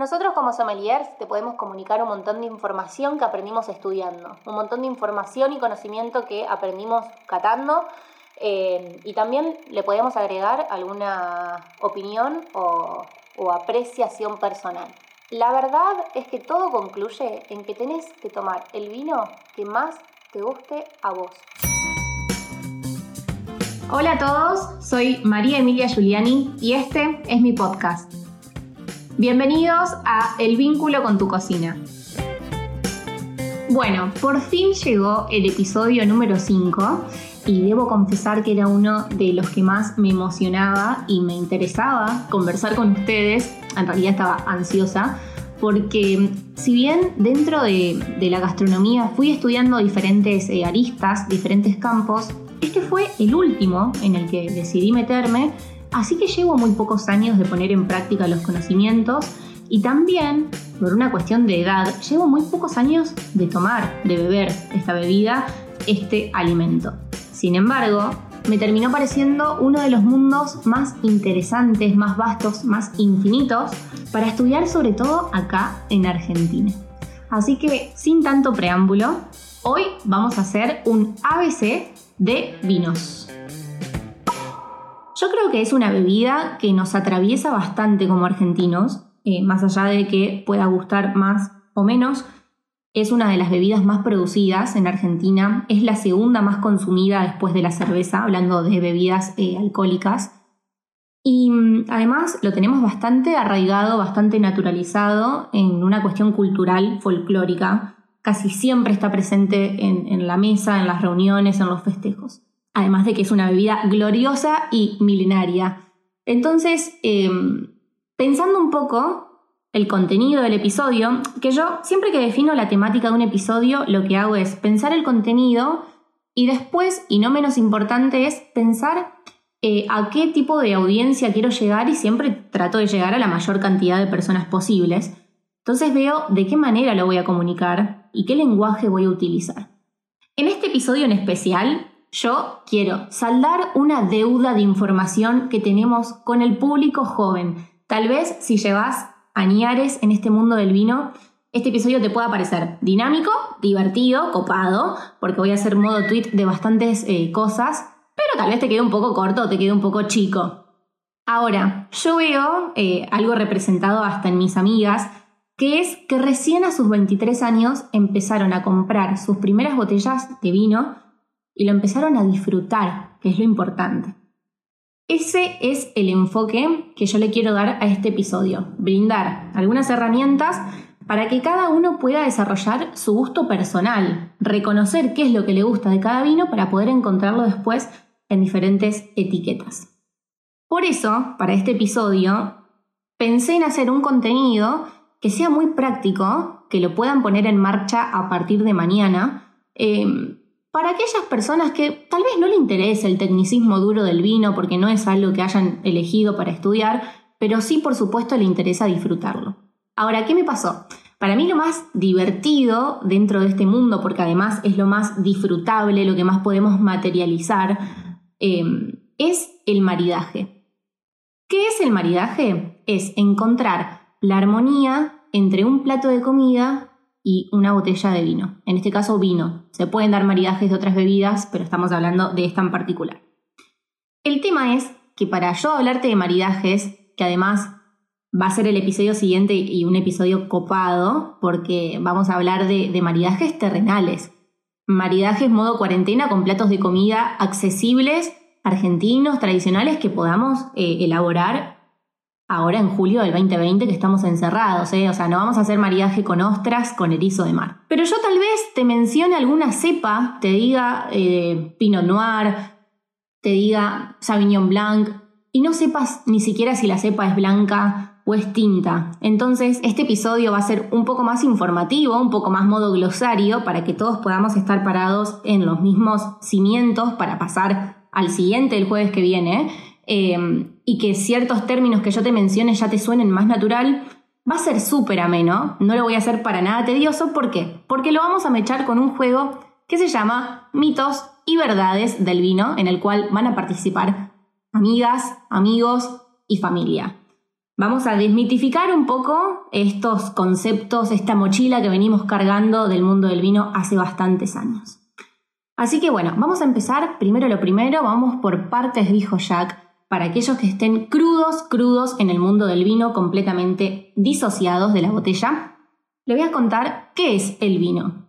Nosotros como sommeliers te podemos comunicar un montón de información que aprendimos estudiando, un montón de información y conocimiento que aprendimos catando eh, y también le podemos agregar alguna opinión o, o apreciación personal. La verdad es que todo concluye en que tenés que tomar el vino que más te guste a vos. Hola a todos, soy María Emilia Giuliani y este es mi podcast. Bienvenidos a El vínculo con tu cocina. Bueno, por fin llegó el episodio número 5 y debo confesar que era uno de los que más me emocionaba y me interesaba conversar con ustedes. En realidad estaba ansiosa porque si bien dentro de, la gastronomía fui estudiando diferentes eh, aristas, diferentes campos, este fue el último en el que decidí meterme Así que llevo muy pocos años de poner en práctica los conocimientos y también, por una cuestión de edad, llevo muy pocos años de tomar, de beber esta bebida, este alimento. Sin embargo, me terminó pareciendo uno de los mundos más interesantes, más vastos, más infinitos para estudiar sobre todo acá en Argentina. Así que, sin tanto preámbulo, hoy vamos a hacer un ABC de vinos. Yo creo que es una bebida que nos atraviesa bastante como argentinos, eh, más allá de que pueda gustar más o menos. Es una de las bebidas más producidas en Argentina, es la segunda más consumida después de la cerveza, hablando de bebidas eh, alcohólicas. Y mm, además lo tenemos bastante arraigado, bastante naturalizado en una cuestión cultural, folclórica. Casi siempre está presente en la mesa, en las reuniones, en los festejos además de que es una bebida gloriosa y milenaria. Entonces, em, pensando un poco el contenido del episodio, que yo siempre que defino la temática de un episodio, lo que hago es pensar el contenido y después, y no menos importante, es pensar eh, a qué tipo de audiencia quiero llegar y siempre trato de llegar a la mayor cantidad de personas posibles. Entonces veo de qué manera lo voy a comunicar y qué lenguaje voy a utilizar. En este episodio en especial yo quiero saldar una deuda de información que tenemos con el público joven. Tal vez si llevas añares en este mundo del vino, este episodio te pueda parecer dinámico, divertido, copado, porque voy a hacer modo tweet de bastantes eh, cosas, pero tal vez te quede un poco corto te quede un poco chico. Ahora, yo veo eh, algo representado hasta en mis amigas, que es que recién a sus 23 años empezaron a comprar sus primeras botellas de vino y lo empezaron a disfrutar, que es lo importante. Ese es el enfoque que yo le quiero dar a este episodio, brindar algunas herramientas para que cada uno pueda desarrollar su gusto personal, reconocer qué es lo que le gusta de cada vino para poder encontrarlo después en diferentes etiquetas. Por eso, para este episodio, pensé en hacer un contenido que sea muy práctico, que lo puedan poner en marcha a partir de mañana, eh, para aquellas personas que tal vez no le interese el tecnicismo duro del vino porque no es algo que hayan elegido para estudiar, pero sí por supuesto le interesa disfrutarlo. Ahora, ¿qué me pasó? Para mí lo más divertido dentro de este mundo, porque además es lo más disfrutable, lo que más podemos materializar, em, es el maridaje. ¿Qué es el maridaje? Es encontrar la armonía entre un plato de comida y una botella de vino. En este caso, vino. Se pueden dar maridajes de otras bebidas, pero estamos hablando de esta en particular. El tema es que para yo hablarte de maridajes, que además va a ser el episodio siguiente y un episodio copado, porque vamos a hablar de, maridajes terrenales. Maridajes modo cuarentena con platos de comida accesibles, argentinos, tradicionales, que podamos eh, elaborar ahora en julio del 2020 que estamos encerrados, ¿eh? o sea, no vamos a hacer maridaje con ostras, con erizo de mar. Pero yo tal vez te mencione alguna cepa, te diga eh, Pinot Noir, te diga Sauvignon Blanc, y no sepas ni siquiera si la cepa es blanca o es tinta. Entonces, este episodio va a ser un poco más informativo, un poco más modo glosario, para que todos podamos estar parados en los mismos cimientos para pasar al siguiente el jueves que viene. Em, y que ciertos términos que yo te mencione ya te suenen más natural, va a ser súper ameno. No lo voy a hacer para nada tedioso. ¿Por qué? Porque lo vamos a mechar con un juego que se llama Mitos y Verdades del Vino, en el cual van a participar amigas, amigos y familia. Vamos a desmitificar un poco estos conceptos, esta mochila que venimos cargando del mundo del vino hace bastantes años. Así que bueno, vamos a empezar primero lo primero, vamos por partes, dijo Jack, para aquellos que estén crudos, crudos en el mundo del vino, completamente disociados de la botella. Le voy a contar qué es el vino.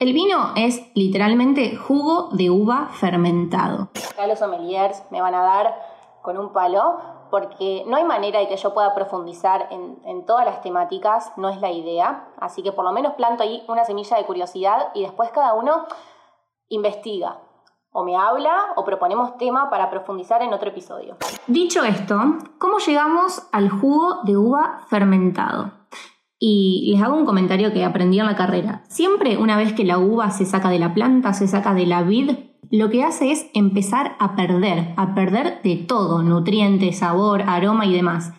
El vino es literalmente jugo de uva fermentado. Acá los sommeliers me van a dar con un palo porque no hay manera de que yo pueda profundizar en, en, todas las temáticas, no es la idea. Así que por lo menos planto ahí una semilla de curiosidad y después cada uno investiga. O me habla o proponemos tema para profundizar en otro episodio. Dicho esto, ¿cómo llegamos al jugo de uva fermentado? Y les hago un comentario que aprendí en la carrera. Siempre una vez que la uva se saca de la planta, se saca de la vid, lo que hace es empezar a perder, a perder de todo, nutrientes, sabor, aroma y demás.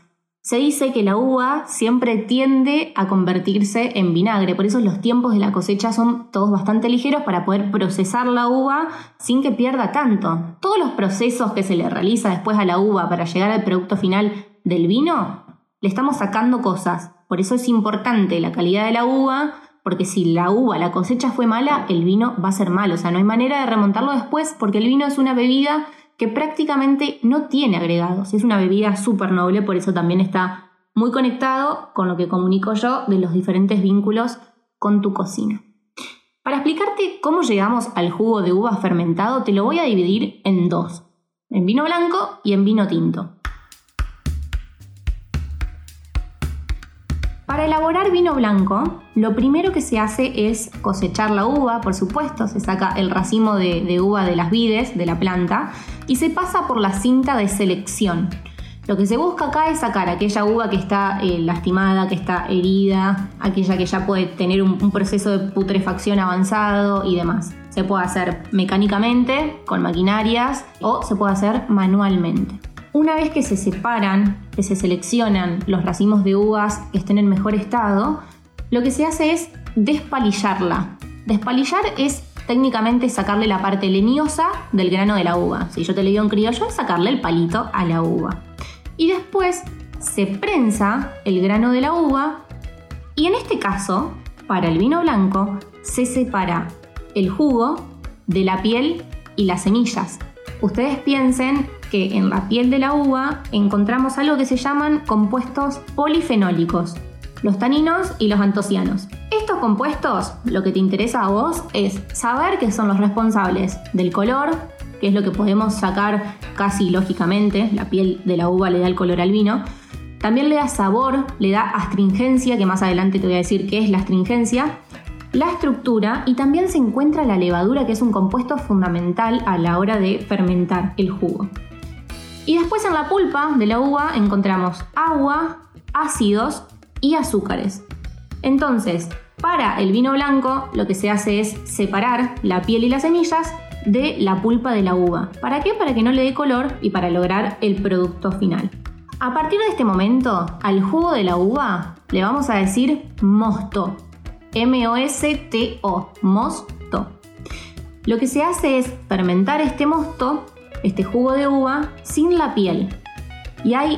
Se dice que la uva siempre tiende a convertirse en vinagre, por eso los tiempos de la cosecha son todos bastante ligeros para poder procesar la uva sin que pierda tanto. Todos los procesos que se le realiza después a la uva para llegar al producto final del vino, le estamos sacando cosas. Por eso es importante la calidad de la uva, porque si la uva, la cosecha fue mala, el vino va a ser malo. O sea, no hay manera de remontarlo después porque el vino es una bebida que prácticamente no tiene agregados. Es una bebida súper noble, por eso también está muy conectado con lo que comunico yo de los diferentes vínculos con tu cocina. Para explicarte cómo llegamos al jugo de uva fermentado, te lo voy a dividir en dos, en vino blanco y en vino tinto. Para elaborar vino blanco, lo primero que se hace es cosechar la uva, por supuesto, se saca el racimo de, uva de las vides, de la planta, y se pasa por la cinta de selección. Lo que se busca acá es sacar aquella uva que está eh, lastimada, que está herida, aquella que ya puede tener un, un proceso de putrefacción avanzado y demás. Se puede hacer mecánicamente, con maquinarias, o se puede hacer manualmente. Una vez que se separan, que se seleccionan los racimos de uvas que estén en mejor estado, lo que se hace es despalillarla. Despalillar es técnicamente sacarle la parte leñosa del grano de la uva. Si yo te le digo en criollo, es sacarle el palito a la uva. Y después se prensa el grano de la uva y en este caso, para el vino blanco, se separa el jugo de la piel y las semillas. Ustedes piensen que en la piel de la uva encontramos algo que se llaman compuestos polifenólicos, los taninos y los antocianos. Estos compuestos, lo que te interesa a vos es saber que son los responsables del color, que es lo que podemos sacar casi lógicamente, la piel de la uva le da el color al vino, también le da sabor, le da astringencia, que más adelante te voy a decir qué es la astringencia, la estructura y también se encuentra la levadura, que es un compuesto fundamental a la hora de fermentar el jugo. Y después en la pulpa de la uva encontramos agua, ácidos y azúcares. Entonces, para el vino blanco lo que se hace es separar la piel y las semillas de la pulpa de la uva. ¿Para qué? Para que no le dé color y para lograr el producto final. A partir de este momento, al jugo de la uva le vamos a decir mosto. M-O-S-T-O, mosto. Lo que se hace es fermentar este mosto este jugo de uva sin la piel. Y hay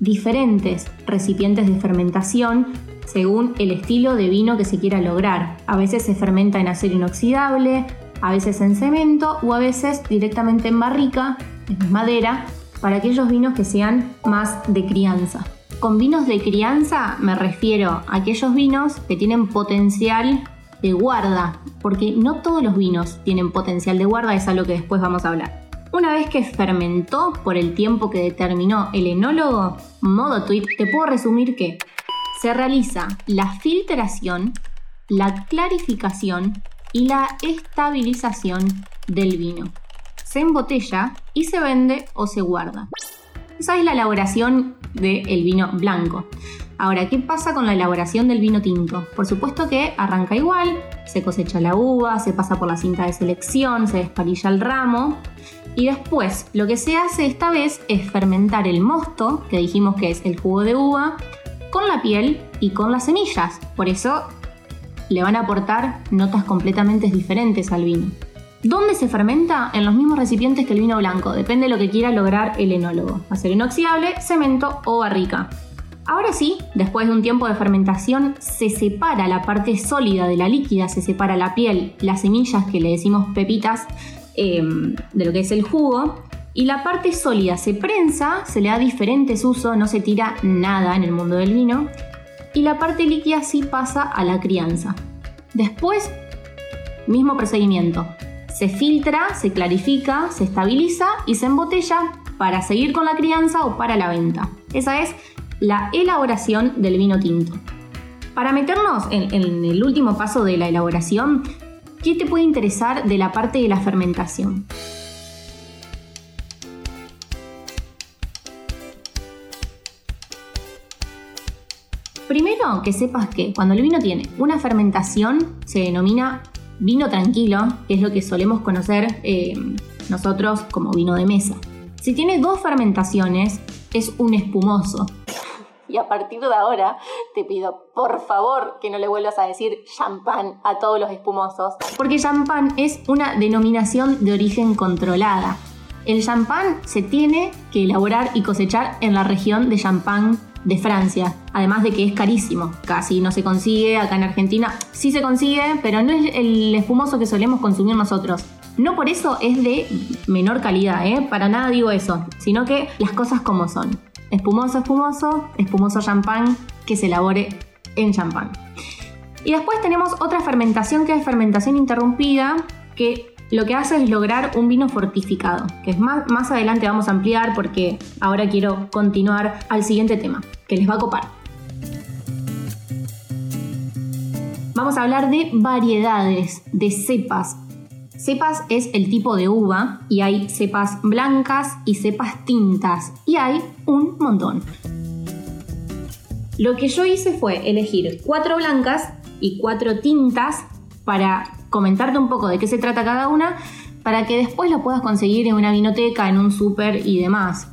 diferentes recipientes de fermentación según el estilo de vino que se quiera lograr. A veces se fermenta en acero inoxidable, a veces en cemento o a veces directamente en barrica, en madera, para aquellos vinos que sean más de crianza. Con vinos de crianza me refiero a aquellos vinos que tienen potencial de guarda, porque no todos los vinos tienen potencial de guarda, es algo que después vamos a hablar. Una vez que fermentó por el tiempo que determinó el enólogo, modo tweet, te puedo resumir que se realiza la filtración, la clarificación y la estabilización del vino. Se embotella y se vende o se guarda. Esa es la elaboración del vino blanco. Ahora, ¿qué pasa con la elaboración del vino tinto? Por supuesto que arranca igual, se cosecha la uva, se pasa por la cinta de selección, se despalilla el ramo y después lo que se hace esta vez es fermentar el mosto, que dijimos que es el jugo de uva, con la piel y con las semillas. Por eso le van a aportar notas completamente diferentes al vino. ¿Dónde se fermenta? En los mismos recipientes que el vino blanco, depende de lo que quiera lograr el enólogo. Acero inoxidable, cemento o barrica. Ahora sí, después de un tiempo de fermentación, se separa la parte sólida de la líquida, se separa la piel, las semillas que le decimos pepitas em, de lo que es el jugo, y la parte sólida se prensa, se le da diferentes usos, no se tira nada en el mundo del vino, y la parte líquida sí pasa a la crianza. Después, mismo procedimiento, se filtra, se clarifica, se estabiliza y se embotella para seguir con la crianza o para la venta. Esa es la elaboración del vino tinto. Para meternos en, el último paso de la elaboración, ¿qué te puede interesar de la parte de la fermentación? Primero que sepas que cuando el vino tiene una fermentación se denomina vino tranquilo, que es lo que solemos conocer eh, nosotros como vino de mesa. Si tiene dos fermentaciones, es un espumoso. Y a partir de ahora te pido, por favor, que no le vuelvas a decir champán a todos los espumosos. Porque champán es una denominación de origen controlada. El champán se tiene que elaborar y cosechar en la región de Champagne de Francia, además de que es carísimo, casi no se consigue acá en Argentina, sí se consigue, pero no es el espumoso que solemos consumir nosotros. No por eso es de menor calidad, ¿eh? para nada digo eso, sino que las cosas como son. Espumoso, espumoso, espumoso champán que se elabore en champán. Y después tenemos otra fermentación que es fermentación interrumpida, que lo que hace es lograr un vino fortificado, que es más, más adelante vamos a ampliar porque ahora quiero continuar al siguiente tema, que les va a copar. Vamos a hablar de variedades, de cepas. Cepas es el tipo de uva y hay cepas blancas y cepas tintas y hay un montón. Lo que yo hice fue elegir cuatro blancas y cuatro tintas para comentarte un poco de qué se trata cada una, para que después lo puedas conseguir en una vinoteca, en un súper y demás.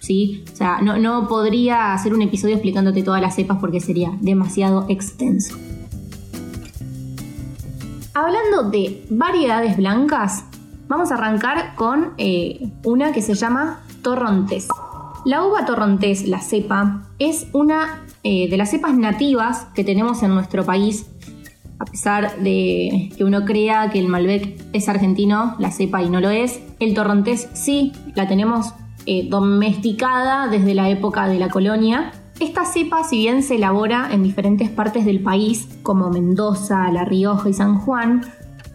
¿Sí? O sea, no, no podría hacer un episodio explicándote todas las cepas porque sería demasiado extenso. Hablando de variedades blancas, vamos a arrancar con eh, una que se llama torrontés. La uva torrontés, la cepa, es una eh, de las cepas nativas que tenemos en nuestro país a pesar de que uno crea que el Malbec es argentino, la cepa y no lo es, el torrontés sí, la tenemos eh, domesticada desde la época de la colonia. Esta cepa, si bien se elabora en diferentes partes del país, como Mendoza, La Rioja y San Juan,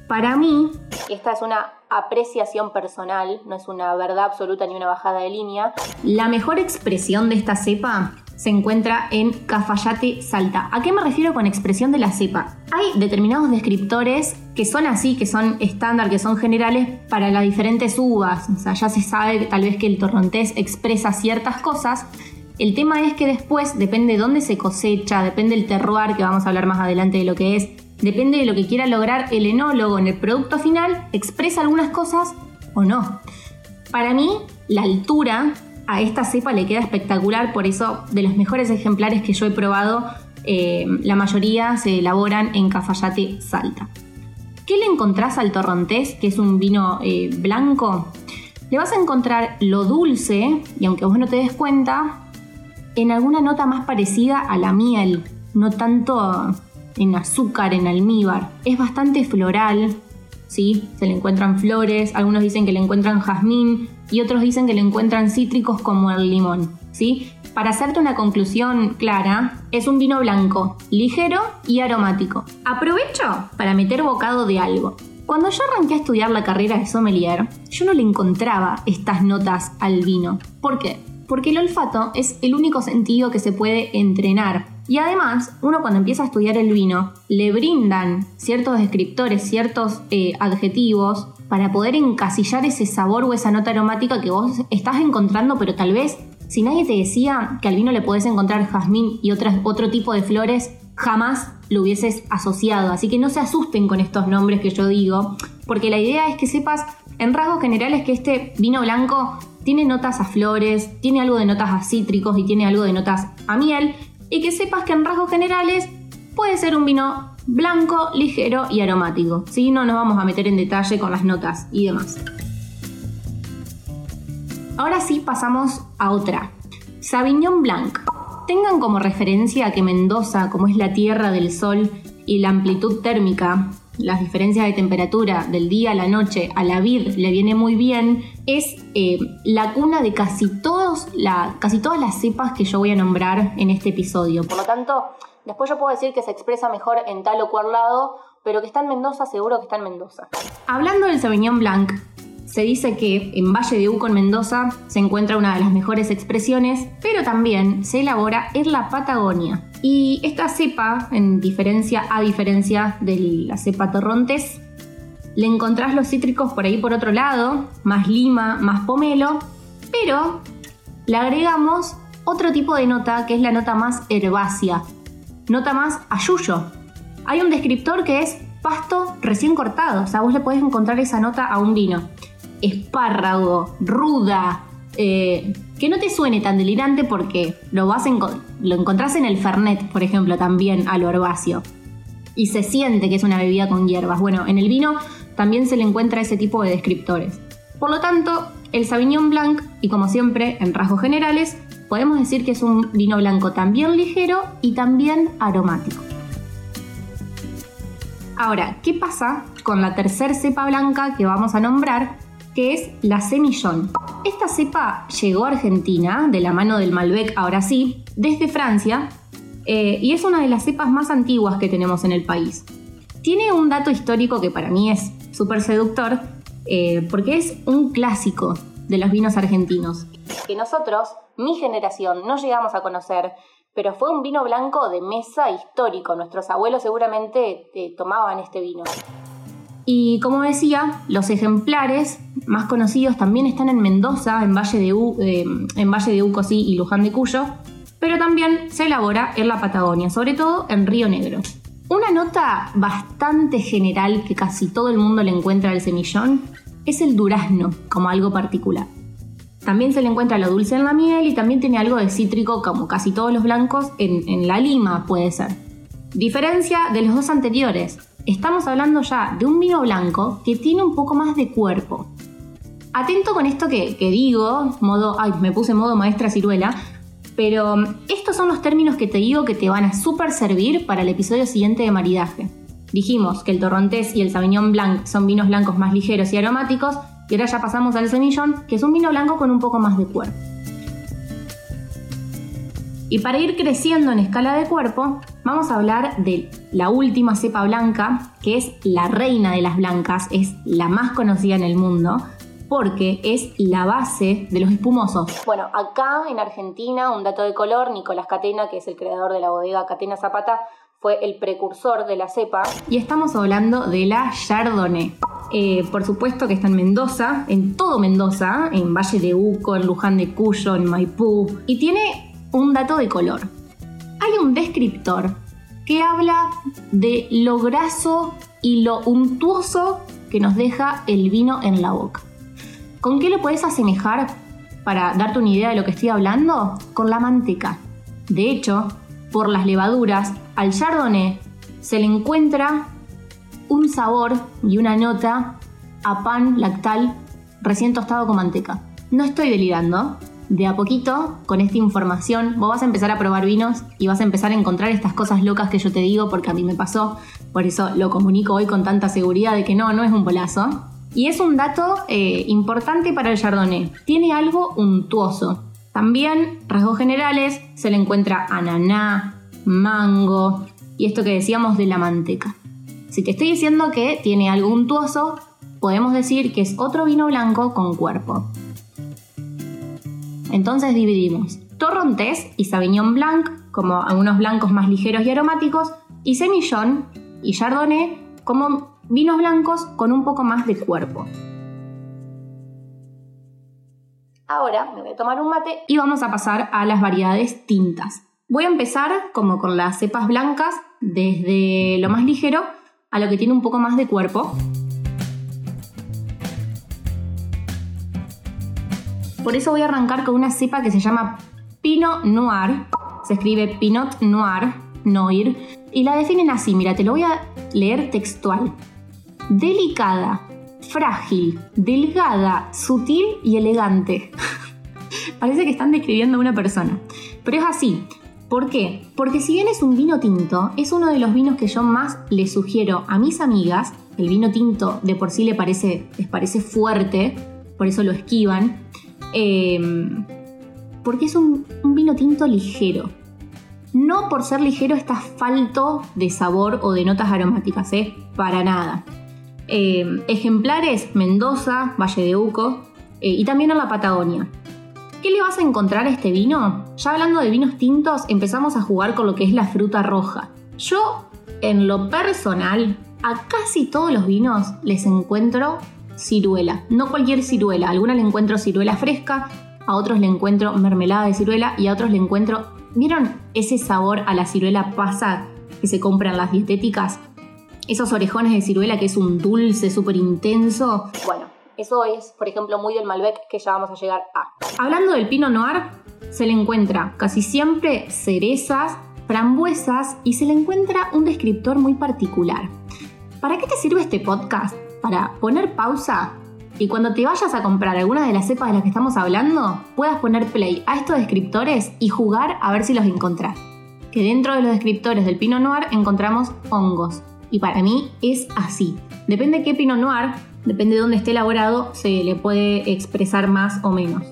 para mí... Esta es una apreciación personal, no es una verdad absoluta ni una bajada de línea. La mejor expresión de esta cepa se encuentra en Cafayate Salta. ¿A qué me refiero con expresión de la cepa? Hay determinados descriptores que son así, que son estándar, que son generales para las diferentes uvas. O sea, ya se sabe tal vez que el torrontés expresa ciertas cosas. El tema es que después depende de dónde se cosecha, depende del terroir, que vamos a hablar más adelante de lo que es, depende de lo que quiera lograr el enólogo en el producto final, expresa algunas cosas o no. Para mí, la altura a esta cepa le queda espectacular, por eso de los mejores ejemplares que yo he probado, eh, la mayoría se elaboran en Cafayate Salta. ¿Qué le encontrás al torrontés, que es un vino eh, blanco? Le vas a encontrar lo dulce, y aunque vos no te des cuenta, en alguna nota más parecida a la miel, no tanto en azúcar, en almíbar. Es bastante floral, ¿sí? Se le encuentran flores, algunos dicen que le encuentran jazmín y otros dicen que le encuentran cítricos como el limón, ¿sí? Para hacerte una conclusión clara, es un vino blanco, ligero y aromático. Aprovecho para meter bocado de algo. Cuando yo arranqué a estudiar la carrera de sommelier, yo no le encontraba estas notas al vino. ¿Por qué? Porque el olfato es el único sentido que se puede entrenar y además, uno cuando empieza a estudiar el vino, le brindan ciertos descriptores, ciertos eh, adjetivos para poder encasillar ese sabor o esa nota aromática que vos estás encontrando, pero tal vez si nadie te decía que al vino le podés encontrar jazmín y otras, otro tipo de flores, jamás lo hubieses asociado. Así que no se asusten con estos nombres que yo digo, porque la idea es que sepas en rasgos generales que este vino blanco tiene notas a flores, tiene algo de notas a cítricos y tiene algo de notas a miel, y que sepas que en rasgos generales puede ser un vino blanco, ligero y aromático. Si no nos vamos a meter en detalle con las notas y demás. Ahora sí pasamos a otra. Sauvignon Blanc. Tengan como referencia que Mendoza, como es la tierra del sol y la amplitud térmica, las diferencias de temperatura del día a la noche a la vid le viene muy bien, es eh, la cuna de casi, todos la, casi todas las cepas que yo voy a nombrar en este episodio. Por lo tanto, después yo puedo decir que se expresa mejor en tal o cual lado, pero que está en Mendoza, seguro que está en Mendoza. Hablando del Sauvignon Blanc, se dice que en Valle de Uco, en Mendoza, se encuentra una de las mejores expresiones, pero también se elabora en la Patagonia. Y esta cepa, en diferencia a diferencia de la cepa Torrontés, le encontrás los cítricos por ahí por otro lado, más lima, más pomelo, pero le agregamos otro tipo de nota que es la nota más herbácea, nota más ayuyo. Hay un descriptor que es pasto recién cortado, o sea, vos le podés encontrar esa nota a un vino espárrago, ruda, eh, que no te suene tan delirante porque lo, vas lo encontrás en el Fernet, por ejemplo, también a lo herbáceo. Y se siente que es una bebida con hierbas. Bueno, en el vino también se le encuentra ese tipo de descriptores. Por lo tanto, el Sauvignon Blanc, y como siempre en rasgos generales, podemos decir que es un vino blanco también ligero y también aromático. Ahora, ¿qué pasa con la tercer cepa blanca que vamos a nombrar, que es la semillón. Esta cepa llegó a Argentina, de la mano del Malbec ahora sí, desde Francia, eh, y es una de las cepas más antiguas que tenemos en el país. Tiene un dato histórico que para mí es súper seductor, eh, porque es un clásico de los vinos argentinos. Que nosotros, mi generación, no llegamos a conocer, pero fue un vino blanco de mesa histórico. Nuestros abuelos seguramente eh, tomaban este vino. Y como decía, los ejemplares más conocidos también están en Mendoza, en Valle de, U, eh, en Valle de Uco y Luján de Cuyo, pero también se elabora en la Patagonia, sobre todo en Río Negro. Una nota bastante general que casi todo el mundo le encuentra al semillón es el durazno como algo particular. También se le encuentra lo dulce en la miel y también tiene algo de cítrico como casi todos los blancos en, en la lima puede ser. Diferencia de los dos anteriores, estamos hablando ya de un vino blanco que tiene un poco más de cuerpo. Atento con esto que, digo, modo, ay, me puse modo maestra ciruela, pero um, estos son los términos que te digo que te van a súper servir para el episodio siguiente de maridaje. Dijimos que el torrontés y el sauvignon blanc son vinos blancos más ligeros y aromáticos, y ahora ya pasamos al semillón, que es un vino blanco con un poco más de cuerpo. Y para ir creciendo en escala de cuerpo, vamos a hablar de la última cepa blanca, que es la reina de las blancas, es la más conocida en el mundo, porque es la base de los espumosos. Bueno, acá en Argentina, un dato de color, Nicolás Catena, que es el creador de la bodega Catena Zapata, fue el precursor de la cepa. Y estamos hablando de la Chardonnay. Eh, por supuesto que está en Mendoza, en todo Mendoza, en Valle de Uco, en Luján de Cuyo, en Maipú. Y tiene un dato de color. Hay un descriptor que habla de lo graso y lo untuoso que nos deja el vino en la boca. ¿Con qué lo puedes asemejar para darte una idea de lo que estoy hablando? Con la manteca. De hecho, por las levaduras, al chardonnay se le encuentra un sabor y una nota a pan lactal recién tostado con manteca. No estoy delirando, de a poquito, con esta información, vos vas a empezar a probar vinos y vas a empezar a encontrar estas cosas locas que yo te digo porque a mí me pasó. Por eso lo comunico hoy con tanta seguridad de que no, no es un polazo. Y es un dato eh, importante para el Chardonnay. Tiene algo untuoso. También, rasgos generales, se le encuentra ananá, mango y esto que decíamos de la manteca. Si te estoy diciendo que tiene algo untuoso, podemos decir que es otro vino blanco con cuerpo. Entonces dividimos Torrontés y Sauvignon Blanc como algunos blancos más ligeros y aromáticos y Semillón y Chardonnay como vinos blancos con un poco más de cuerpo. Ahora me voy a tomar un mate y vamos a pasar a las variedades tintas. Voy a empezar como con las cepas blancas, desde lo más ligero a lo que tiene un poco más de cuerpo. Por eso voy a arrancar con una cepa que se llama Pinot Noir. Se escribe Pinot Noir, Noir y la definen así, mira, te lo voy a leer textual. Delicada, frágil, delgada, sutil y elegante. Parece que están describiendo a una persona. Pero es así. ¿Por qué? Porque si bien es un vino tinto, es uno de los vinos que yo más le sugiero a mis amigas. El vino tinto de por sí le parece, les parece fuerte, por eso lo esquivan. Em, porque es un, vino tinto ligero. No por ser ligero está falto de sabor o de notas aromáticas, ¿eh? Para nada. Em, ejemplares, Mendoza, Valle de Uco eh, y también en la Patagonia. ¿Qué le vas a encontrar a este vino? Ya hablando de vinos tintos, empezamos a jugar con lo que es la fruta roja. Yo, en lo personal, a casi todos los vinos les encuentro ciruela. No cualquier ciruela, a algunas le encuentro ciruela fresca, a otros le encuentro mermelada de ciruela y a otros le encuentro... ¿Vieron ese sabor a la ciruela pasa que se compran las dietéticas? Esos orejones de ciruela que es un dulce súper intenso. Bueno, eso es, por ejemplo, muy del Malbec que ya vamos a llegar a. Hablando del Pinot Noir, se le encuentra casi siempre cerezas, frambuesas y se le encuentra un descriptor muy particular. ¿Para qué te sirve este podcast? Para poner pausa y cuando te vayas a comprar alguna de las cepas de las que estamos hablando, puedas poner play a estos descriptores y jugar a ver si los encontrás. Que dentro de los descriptores del Pinot Noir encontramos hongos. Y para mí es así. Depende de qué Pinot Noir, depende de dónde esté elaborado, se le puede expresar más o menos.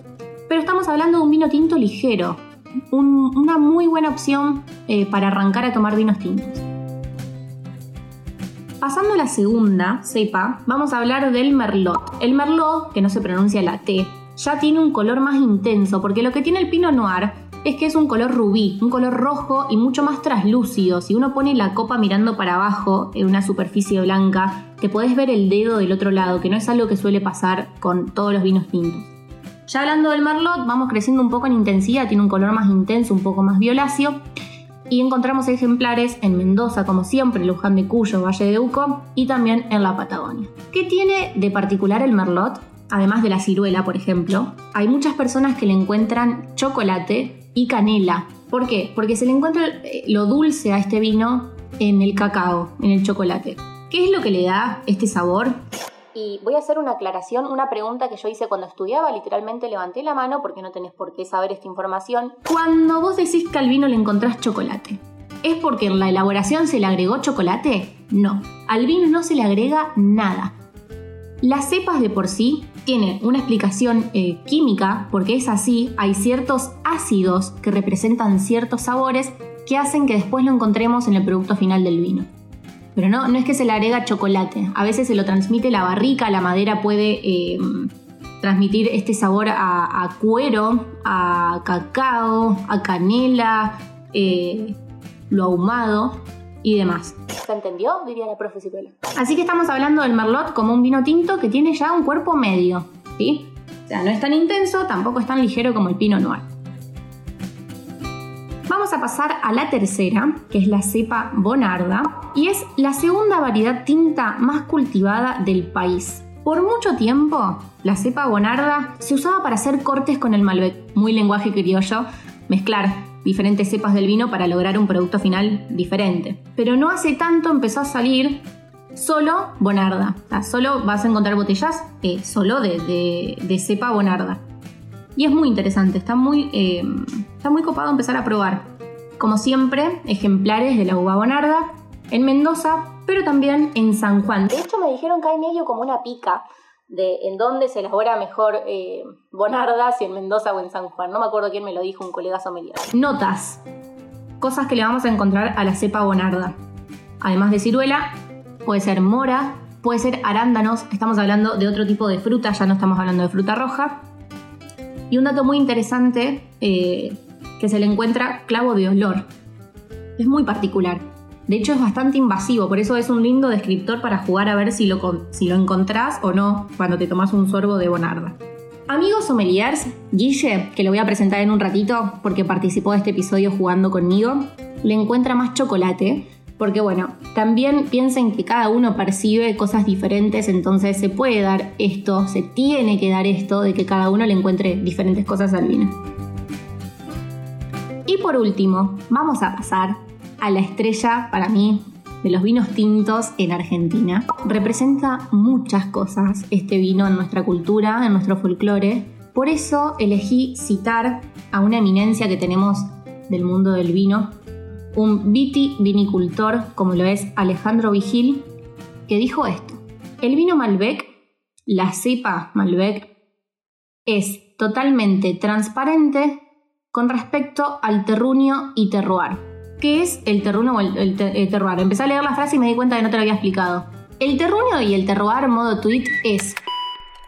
Pero estamos hablando de un vino tinto ligero, una muy buena opción eh, para arrancar a tomar vinos tintos. Pasando a la segunda cepa, vamos a hablar del Merlot. El Merlot, que no se pronuncia la T, ya tiene un color más intenso, porque lo que tiene el Pinot Noir es que es un color rubí, un color rojo y mucho más traslúcido. Si uno pone la copa mirando para abajo en una superficie blanca, te podés ver el dedo del otro lado, que no es algo que suele pasar con todos los vinos tintos. Ya hablando del Merlot, vamos creciendo un poco en intensidad, tiene un color más intenso, un poco más violáceo. Y encontramos ejemplares en Mendoza, como siempre, Luján de Cuyo, Valle de Uco y también en la Patagonia. ¿Qué tiene de particular el Merlot? Además de la ciruela, por ejemplo, hay muchas personas que le encuentran chocolate y canela. ¿Por qué? Porque se le encuentra eh, lo dulce a este vino en el cacao, en el chocolate. ¿Qué es lo que le da este sabor? Y voy a hacer una aclaración, una pregunta que yo hice cuando estudiaba, literalmente levanté la mano porque no tenés por qué saber esta información. Cuando vos decís que al vino le encontrás chocolate, ¿es porque en la elaboración se le agregó chocolate? No, al vino no se le agrega nada. Las cepas de por sí tienen una explicación eh, química, porque es así, hay ciertos ácidos que representan ciertos sabores que hacen que después lo encontremos en el producto final del vino. Pero no, no es que se le agrega chocolate, a veces se lo transmite la barrica, la madera puede eh, transmitir este sabor a, cuero, a cacao, a canela, eh, lo ahumado y demás. ¿Se entendió? Diría la profe Así que estamos hablando del Merlot como un vino tinto que tiene ya un cuerpo medio, ¿sí? O sea, no es tan intenso, tampoco es tan ligero como el Pinot Noir. Vamos a pasar a la tercera, que es la cepa Bonarda, y es la segunda variedad tinta más cultivada del país. Por mucho tiempo, la cepa Bonarda se usaba para hacer cortes con el Malbec, muy lenguaje criollo, mezclar diferentes cepas del vino para lograr un producto final diferente. Pero no hace tanto empezó a salir solo Bonarda. solo vas a encontrar botellas eh, solo de, cepa Bonarda. Y es muy interesante, está muy, eh, está muy copado empezar a probar. Como siempre, ejemplares de la uva Bonarda en Mendoza, pero también en San Juan. De hecho, me dijeron que hay medio como una pica de en dónde se elabora mejor eh, Bonarda, si en Mendoza o en San Juan. No me acuerdo quién me lo dijo, un colega sommelier. Notas. Cosas que le vamos a encontrar a la cepa Bonarda. Además de ciruela, puede ser mora, puede ser arándanos. Estamos hablando de otro tipo de fruta, ya no estamos hablando de fruta roja. Y un dato muy interesante eh, que se le encuentra clavo de olor. Es muy particular. De hecho es bastante invasivo, por eso es un lindo descriptor para jugar a ver si lo, si lo encontrás o no cuando te tomas un sorbo de Bonarda. Amigos sommeliers, Guille, que lo voy a presentar en un ratito porque participó de este episodio jugando conmigo, le encuentra más chocolate, porque bueno, también piensen que cada uno percibe cosas diferentes, entonces se puede dar esto, se tiene que dar esto de que cada uno le encuentre diferentes cosas al vino. Y por último, vamos a pasar a la estrella para mí de los vinos tintos en Argentina. Representa muchas cosas este vino en nuestra cultura, en nuestro folclore. Por eso elegí citar a una eminencia que tenemos del mundo del vino, un viti-vinicultor como lo es Alejandro Vigil, que dijo esto. El vino Malbec, la cepa Malbec, es totalmente transparente con respecto al terruño y terroir. ¿Qué es el terruño o el, terroir? Empecé a leer la frase y me di cuenta que no te lo había explicado. El terruño y el terroir modo tweet es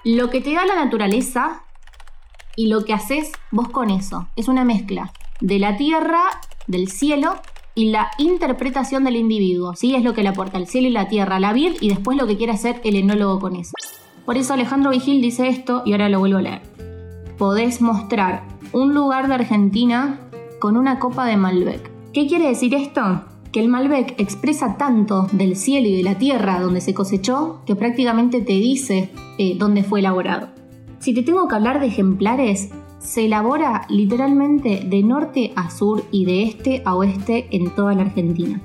lo que te da la naturaleza y lo que haces vos con eso. Es una mezcla de la tierra, del cielo y la interpretación del individuo. ¿sí? Es lo que le aporta el cielo y la tierra, la vid y después lo que quiere hacer el enólogo con eso. Por eso Alejandro Vigil dice esto y ahora lo vuelvo a leer. Podés mostrar un lugar de Argentina con una copa de Malbec. ¿Qué quiere decir esto? Que el Malbec expresa tanto del cielo y de la tierra donde se cosechó que prácticamente te dice eh, dónde fue elaborado. Si te tengo que hablar de ejemplares, se elabora literalmente de norte a sur y de este a oeste en toda la Argentina.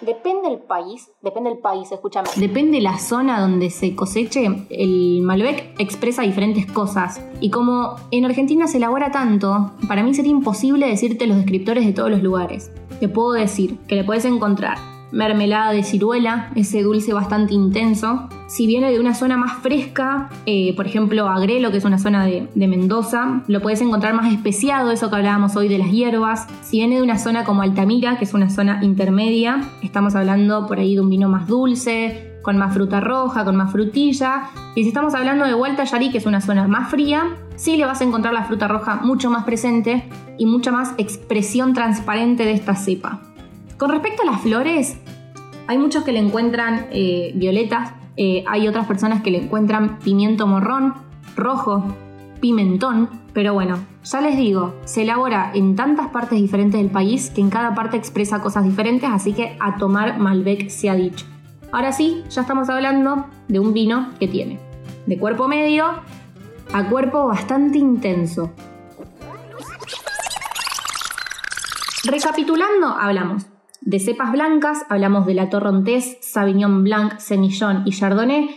Depende del país, depende del país, escúchame. Depende la zona donde se coseche, el Malbec expresa diferentes cosas. Y como en Argentina se elabora tanto, para mí sería imposible decirte los descriptores de todos los lugares. Te puedo decir que le puedes encontrar mermelada de ciruela, ese dulce bastante intenso. Si viene de una zona más fresca, eh, por ejemplo Agrelo, que es una zona de, Mendoza, lo puedes encontrar más especiado, eso que hablábamos hoy de las hierbas. Si viene de una zona como Altamira, que es una zona intermedia, estamos hablando por ahí de un vino más dulce, con más fruta roja, con más frutilla. Y si estamos hablando de Vuelta Yarí, que es una zona más fría, sí le vas a encontrar la fruta roja mucho más presente y mucha más expresión transparente de esta cepa. Con respecto a las flores, hay muchos que le encuentran eh, violetas, eh, hay otras personas que le encuentran pimiento morrón, rojo, pimentón, pero bueno, ya les digo, se elabora en tantas partes diferentes del país que en cada parte expresa cosas diferentes, así que a tomar Malbec se ha dicho. Ahora sí, ya estamos hablando de un vino que tiene de cuerpo medio a cuerpo bastante intenso. Recapitulando, hablamos de cepas blancas hablamos de la Torrontés, Sauvignon Blanc, Semillon y Chardonnay,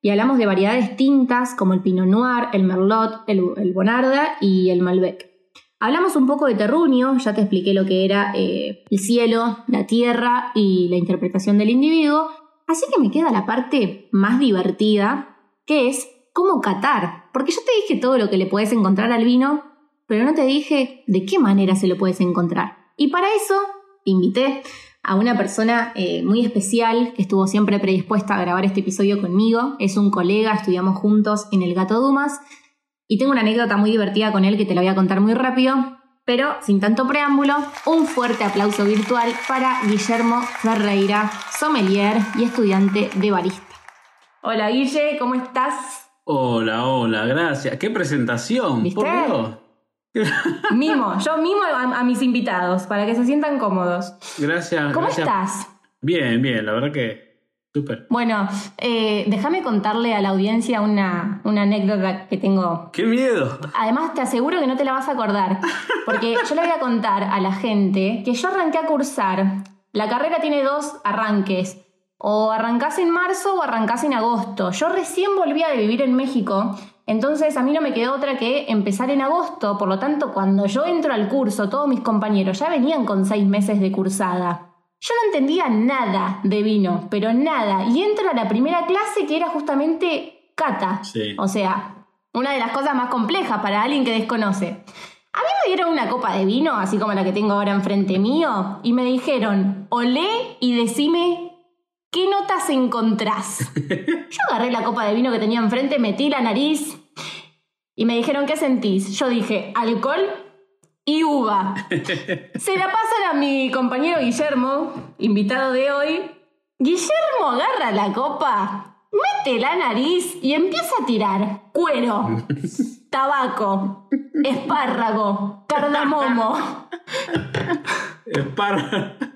y hablamos de variedades tintas como el Pinot Noir, el Merlot, el, Bonarda y el Malbec. Hablamos un poco de terruño, ya te expliqué lo que era eh, el cielo, la tierra y la interpretación del individuo, así que me queda la parte más divertida, que es cómo catar, porque yo te dije todo lo que le puedes encontrar al vino, pero no te dije de qué manera se lo puedes encontrar. Y para eso invité a una persona eh, muy especial que estuvo siempre predispuesta a grabar este episodio conmigo. Es un colega, estudiamos juntos en el Gato Dumas y tengo una anécdota muy divertida con él que te la voy a contar muy rápido. Pero sin tanto preámbulo, un fuerte aplauso virtual para Guillermo Ferreira, sommelier y estudiante de barista. Hola Guille, ¿cómo estás? Hola, hola, gracias. ¡Qué presentación! ¿Viste? Mimo, yo mimo a, mis invitados para que se sientan cómodos. Gracias. ¿Cómo estás? Bien, bien, la verdad que súper. Bueno, eh, déjame contarle a la audiencia una, una anécdota que tengo. ¡Qué miedo! Además, te aseguro que no te la vas a acordar, porque yo le voy a contar a la gente que yo arranqué a cursar. La carrera tiene dos arranques. O arrancás en marzo o arrancás en agosto. Yo recién volví a vivir en México entonces a mí no me quedó otra que empezar en agosto, por lo tanto cuando yo entro al curso, todos mis compañeros ya venían con seis meses de cursada. Yo no entendía nada de vino, pero nada. Y entro a la primera clase que era justamente cata. O sea, una de las cosas más complejas para alguien que desconoce. A mí me dieron una copa de vino, así como la que tengo ahora enfrente mío, y me dijeron, olé y decime ¿Qué notas encontrás? Yo agarré la copa de vino que tenía enfrente, metí la nariz y me dijeron, ¿qué sentís? Yo dije, alcohol y uva. Se la pasan a mi compañero Guillermo, invitado de hoy. Guillermo agarra la copa, mete la nariz y empieza a tirar cuero, tabaco, espárrago, cardamomo. Espárrago.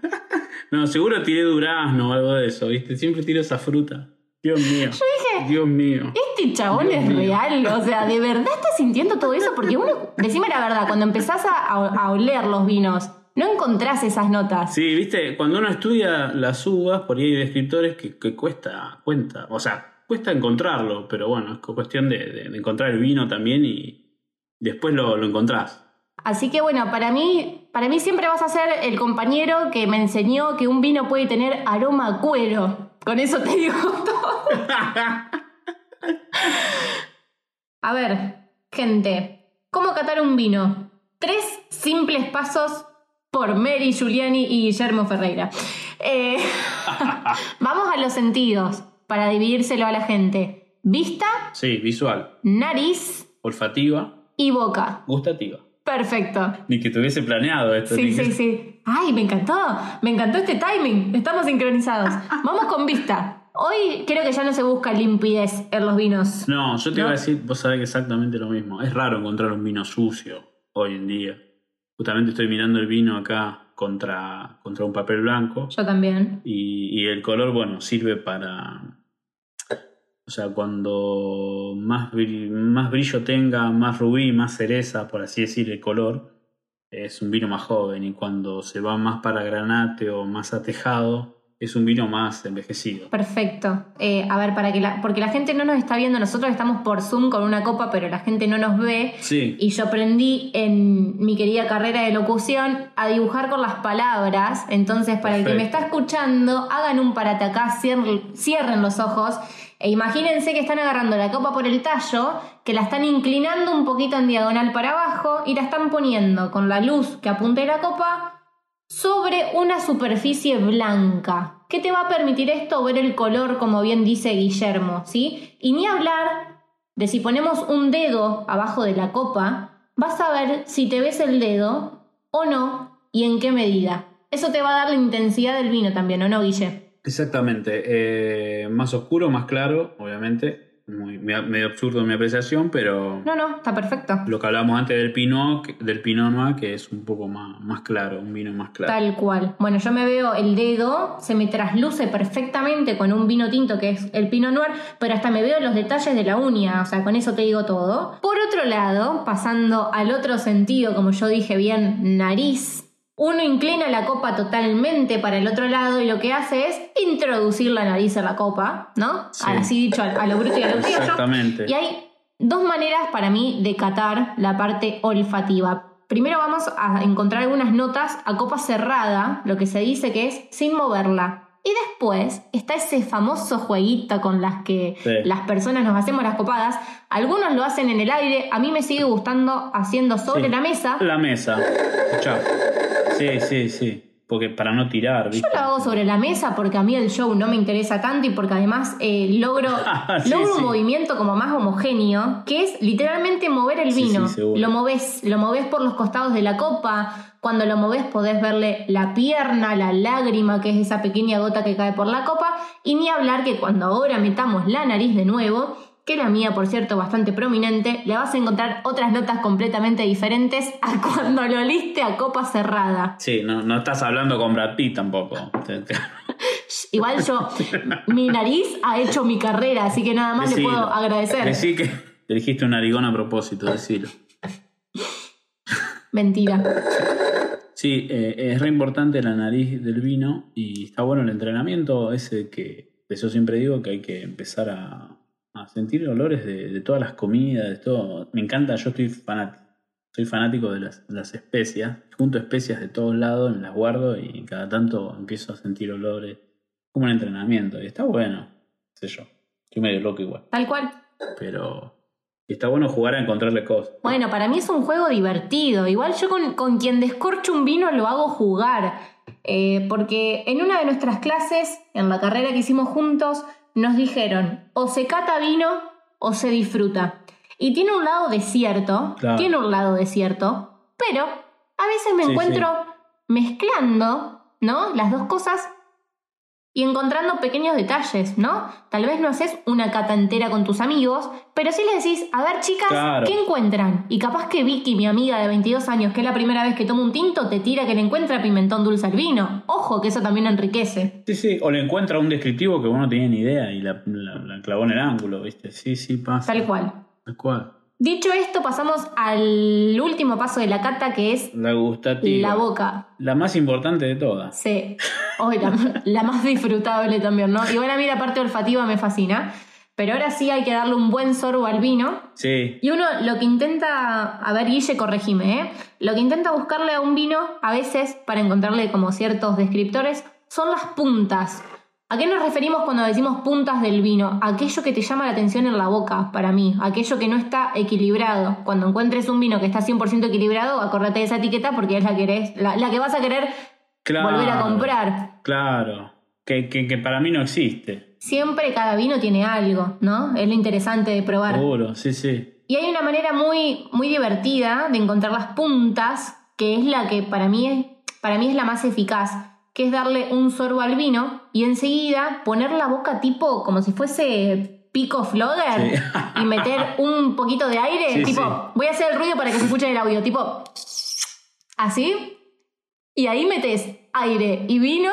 No, seguro tiré durazno o algo de eso, ¿viste? Siempre tiro esa fruta. Dios mío. Yo dije, Dios mío. Este chabón es real. O sea, ¿de verdad estás sintiendo todo eso? Porque uno, decime la verdad, cuando empezás a, oler los vinos, no encontrás esas notas. Sí, viste, cuando uno estudia las uvas, por ahí hay descriptores que, que cuesta, cuenta, o sea, cuesta encontrarlo, pero bueno, es cuestión de, de- de encontrar el vino también y después lo, lo encontrás. Así que bueno, para mí, para mí siempre vas a ser el compañero que me enseñó que un vino puede tener aroma a cuero. Con eso te digo todo. A ver, gente, ¿cómo catar un vino? Tres simples pasos por Mary Giuliani y Guillermo Ferreira. Eh, vamos a los sentidos para dividírselo a la gente. Vista, Sí, visual, nariz olfativa, y boca. gustativa. Perfecto. Ni que tuviese planeado esto. Sí, que- sí, sí. Ay, me encantó. Me encantó este timing. Estamos sincronizados. Vamos con vista. Hoy creo que ya no se busca limpidez en los vinos. No, yo te ¿No? iba a decir, vos sabés exactamente lo mismo. Es raro encontrar un vino sucio hoy en día. Justamente estoy mirando el vino acá contra, contra un papel blanco. Yo también. Y, y el color, bueno, sirve para. O sea, cuando más, más brillo tenga, más rubí, más cereza, por así decir, el color, es un vino más joven. Y cuando se va más para granate o más atejado, es un vino más envejecido. Perfecto. Eh, a ver, para que la, porque la gente no nos está viendo, nosotros estamos por Zoom con una copa, pero la gente no nos ve. Sí, Y yo aprendí en mi querida carrera de locución a dibujar con las palabras. Entonces, para el que me está escuchando, hagan un parate acá, cierren, cierren los ojos e imagínense que están agarrando la copa por el tallo, que la están inclinando un poquito en diagonal para abajo y la están poniendo con la luz que apunte la copa sobre una superficie blanca. ¿Qué te va a permitir esto? Ver el color, como bien dice Guillermo, ¿sí? Y ni hablar de si ponemos un dedo abajo de la copa, vas a ver si te ves el dedo o no y en qué medida. Eso te va a dar la intensidad del vino también, ¿o no, Guille? exactamente. Eh, más oscuro, más claro, obviamente. Muy, me- medio absurdo mi apreciación, pero No, no, está perfecto. lo que hablábamos antes del Pinot, del Pinot Noir, que es un poco más, más claro, un vino más claro. Tal cual. Bueno, yo me veo el dedo, se me trasluce perfectamente con un vino tinto que es el Pinot Noir, pero hasta me veo los detalles de la uña, o sea, con eso te digo todo. Por otro lado, pasando al otro sentido, como yo dije bien, nariz. Uno inclina la copa totalmente para el otro lado y lo que hace es introducir la nariz en la copa, ¿no? Sí. Así dicho, a, a lo bruto y a lo criollo. Exactamente. Y hay dos maneras para mí de catar la parte olfativa. Primero vamos a encontrar algunas notas a copa cerrada, lo que se dice que es sin moverla. Y después está ese famoso jueguito con las que Sí. las personas nos hacemos las copadas. Algunos lo hacen en el aire, a mí me sigue gustando haciendo sobre Sí. la mesa. La mesa. Escuchá. Sí, sí, sí. Porque para no tirar, Yo lo hago sobre la mesa porque a mí el show no me interesa tanto y porque además eh, logro, Sí, logro sí. un movimiento como más homogéneo, que es literalmente mover el vino. sí, lo moves, lo moves por los costados de la copa. Cuando lo moves podés verle la pierna, la lágrima, que es esa pequeña gota que cae por la copa. Y ni hablar que cuando ahora metamos la nariz de nuevo, que la mía, por cierto, bastante prominente, le vas a encontrar otras notas completamente diferentes a cuando lo oliste a copa cerrada. Sí, no, no estás hablando con Brad Pitt tampoco. Igual yo, mi nariz ha hecho mi carrera, así que nada más le puedo agradecer. Decí que te elegiste un narigón a propósito, decilo. Mentira. Sí, eh, es re importante la nariz del vino y está bueno el entrenamiento ese que que yo siempre digo que hay que empezar a, a sentir olores de, de todas las comidas, de todo. Me encanta, yo estoy fanático. Soy fanático de las, las especias. Junto especias de todos lados, me las guardo y cada tanto empiezo a sentir olores. Como un entrenamiento. Y está bueno, qué sé yo. Estoy medio loco igual. Tal cual. Pero está bueno jugar a encontrarle cosas. Bueno, para mí es un juego divertido. Igual yo con, con quien descorcho un vino lo hago jugar. Eh, porque en una de nuestras clases, en la carrera que hicimos juntos, nos dijeron o se cata vino o se disfruta. Y tiene un lado desierto, Claro. tiene un lado desierto, pero a veces me Sí, encuentro mezclando, ¿no? Las dos cosas y encontrando pequeños detalles, ¿no? Tal vez no haces una cata entera con tus amigos, pero sí les decís, a ver chicas, Claro. ¿qué encuentran? Y capaz que Vicky, mi amiga de 22 años, que es la primera vez que toma un tinto, te tira que le encuentra pimentón dulce al vino. Ojo, que eso también enriquece. Sí, sí, o le encuentra un descriptivo que vos no tenías ni idea y la, la- la clavó en el ángulo, ¿viste? Sí, sí, pasa. Tal cual. Tal cual. Dicho esto, pasamos al último paso de la cata, que es La gustativa. la boca. La más importante de todas. Sí, Hoy la, la más disfrutable también, ¿no? Igual a mí la parte olfativa me fascina, pero ahora sí hay que darle un buen sorbo al vino. Sí. Y uno lo que intenta, a ver Guille, corregime, ¿eh? Lo que intenta buscarle a un vino, a veces, para encontrarle como ciertos descriptores, son las puntas. ¿A qué nos referimos cuando decimos puntas del vino? Aquello que te llama la atención en la boca, para mí. Aquello que no está equilibrado. Cuando encuentres un vino que está 100% equilibrado, acordate de esa etiqueta porque es la que, eres, la, la que vas a querer Claro. volver a comprar. Claro. Que, que, que para mí no existe. Siempre cada vino tiene algo, ¿no? Es lo interesante de probar. Seguro, sí, sí. Y hay una manera muy, muy divertida de encontrar las puntas, que es la que para mí es, para mí es la más eficaz, que es darle un sorbo al vino y enseguida poner la boca tipo como si fuese pico flogger Sí. y meter un poquito de aire, Sí, tipo, sí. voy a hacer el ruido para que se escuche el audio, tipo, así, y ahí metes aire y vino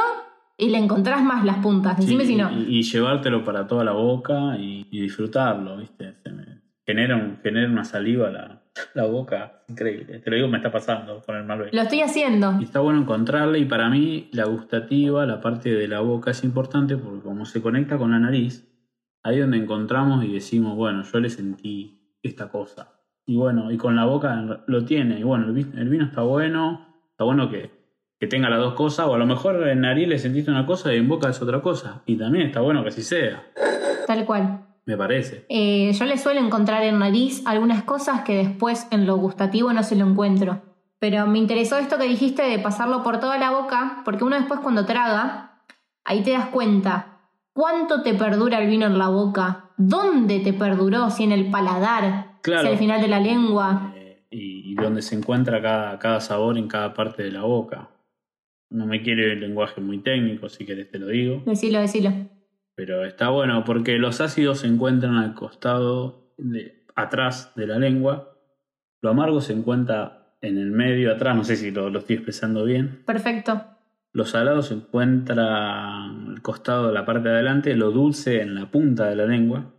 y le encontrás más las puntas, decime si no. Y, y llevártelo para toda la boca y, y disfrutarlo, ¿viste? Se me- genera, un- genera una saliva la, la boca. Increíble. Te lo digo, me está pasando con el Malbec. Lo estoy haciendo. Y está bueno encontrarla y para mí la gustativa, la parte de la boca es importante porque como se conecta con la nariz, ahí es donde encontramos y decimos, bueno, yo le sentí esta cosa. Y bueno, y con la boca lo tiene. Y bueno, el vi- el vino está bueno, está bueno que, que tenga las dos cosas, o a lo mejor en nariz le sentiste una cosa y en boca es otra cosa. Y también está bueno que así sea, Tal cual. Me parece. Eh, yo le suelo encontrar en nariz algunas cosas que después en lo gustativo no se lo encuentro. Pero me interesó esto que dijiste de pasarlo por toda la boca, porque uno después cuando traga, ahí te das cuenta cuánto te perdura el vino en la boca, dónde te perduró, si en el paladar, Claro. si al final de la lengua. Eh, y, y donde se encuentra cada, cada sabor en cada parte de la boca. No me quiere el lenguaje muy técnico, si querés te lo digo. Decilo, decilo. Pero está bueno porque los ácidos se encuentran al costado, de, atrás de la lengua. Lo amargo se encuentra en el medio, atrás. No sé si lo, lo estoy expresando bien. Perfecto. Lo salado se encuentra al costado de la parte de adelante. Lo dulce en la punta de la lengua.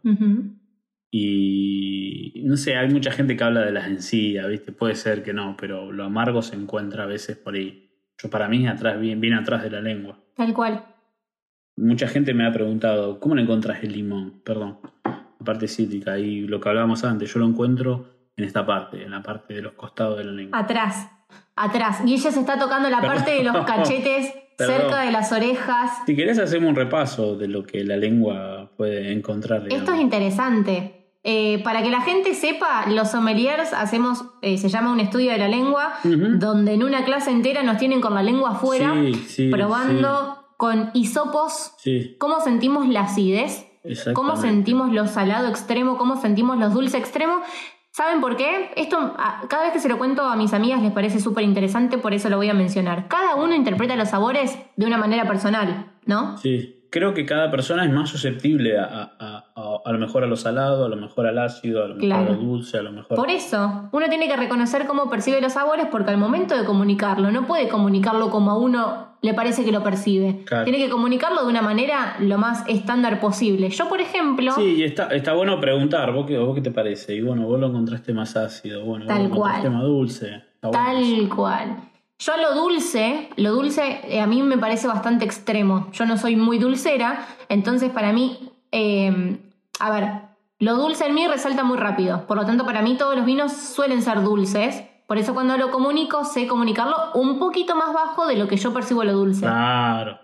Y no sé, hay mucha gente que habla de las encías, ¿viste? Puede ser que no, pero lo amargo se encuentra a veces por ahí. Yo para mí atrás, bien, bien atrás de la lengua. Tal cual. Mucha gente me ha preguntado, ¿cómo le encontrás el limón? Perdón, la parte cítrica. Y lo que hablábamos antes, yo lo encuentro en esta parte, en la parte de los costados de la lengua. Atrás. Atrás. Guille se está tocando la Perdón. parte de los cachetes Perdón. cerca de las orejas. Si querés hacemos un repaso de lo que la lengua puede encontrar. digamos. Esto es interesante. Eh, para que la gente sepa, los sommeliers hacemos, eh, se llama un estudio de la lengua, donde en una clase entera nos tienen con la lengua afuera, Sí, sí, probando con hisopos Sí, cómo sentimos la acidez, cómo sentimos lo salado extremo, cómo sentimos los dulce extremo. ¿Saben por qué? Esto, a- cada vez que se lo cuento a mis amigas les parece súper interesante, por eso lo voy a mencionar. Cada uno interpreta los sabores de una manera personal, ¿no? Sí, creo que cada persona es más susceptible a, a, a- a- lo mejor a lo salado, a lo mejor al ácido, a lo mejor Claro. a lo dulce, a lo mejor... Por eso, uno tiene que reconocer cómo percibe los sabores porque al momento de comunicarlo, no puede comunicarlo como a uno le parece que lo percibe. Claro. Tiene que comunicarlo de una manera lo más estándar posible. Yo, por ejemplo, Sí, y está, está bueno preguntar, ¿vos qué, ¿vos qué te parece? Y bueno, vos lo encontraste más ácido, bueno, Tal vos lo encontraste cual. más dulce. Bueno tal cual. Yo lo dulce, lo dulce eh, a mí me parece bastante extremo. Yo no soy muy dulcera, entonces para mí, eh, a ver, lo dulce en mí resalta muy rápido. Por lo tanto, para mí todos los vinos suelen ser dulces. Por eso cuando lo comunico, sé comunicarlo un poquito más bajo de lo que yo percibo lo dulce. Claro,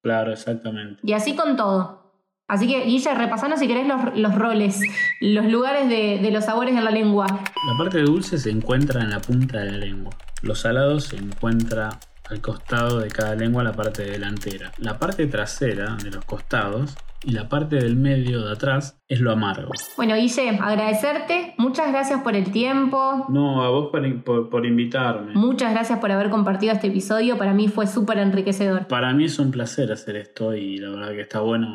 claro, exactamente. Y así con todo. Así que, Guilla, repasando si querés los, los roles, los lugares de, de los sabores en la lengua. La parte dulce se encuentra en la punta de la lengua. Lo salado se encuentra al costado de cada lengua, la parte delantera. La parte trasera de los costados y la parte del medio de atrás es lo amargo. Bueno, Guille, agradecerte. Muchas gracias por el tiempo. No, a vos por, por- por invitarme. Muchas gracias por haber compartido este episodio. Para mí fue súper enriquecedor. Para mí es un placer hacer esto y la verdad que está bueno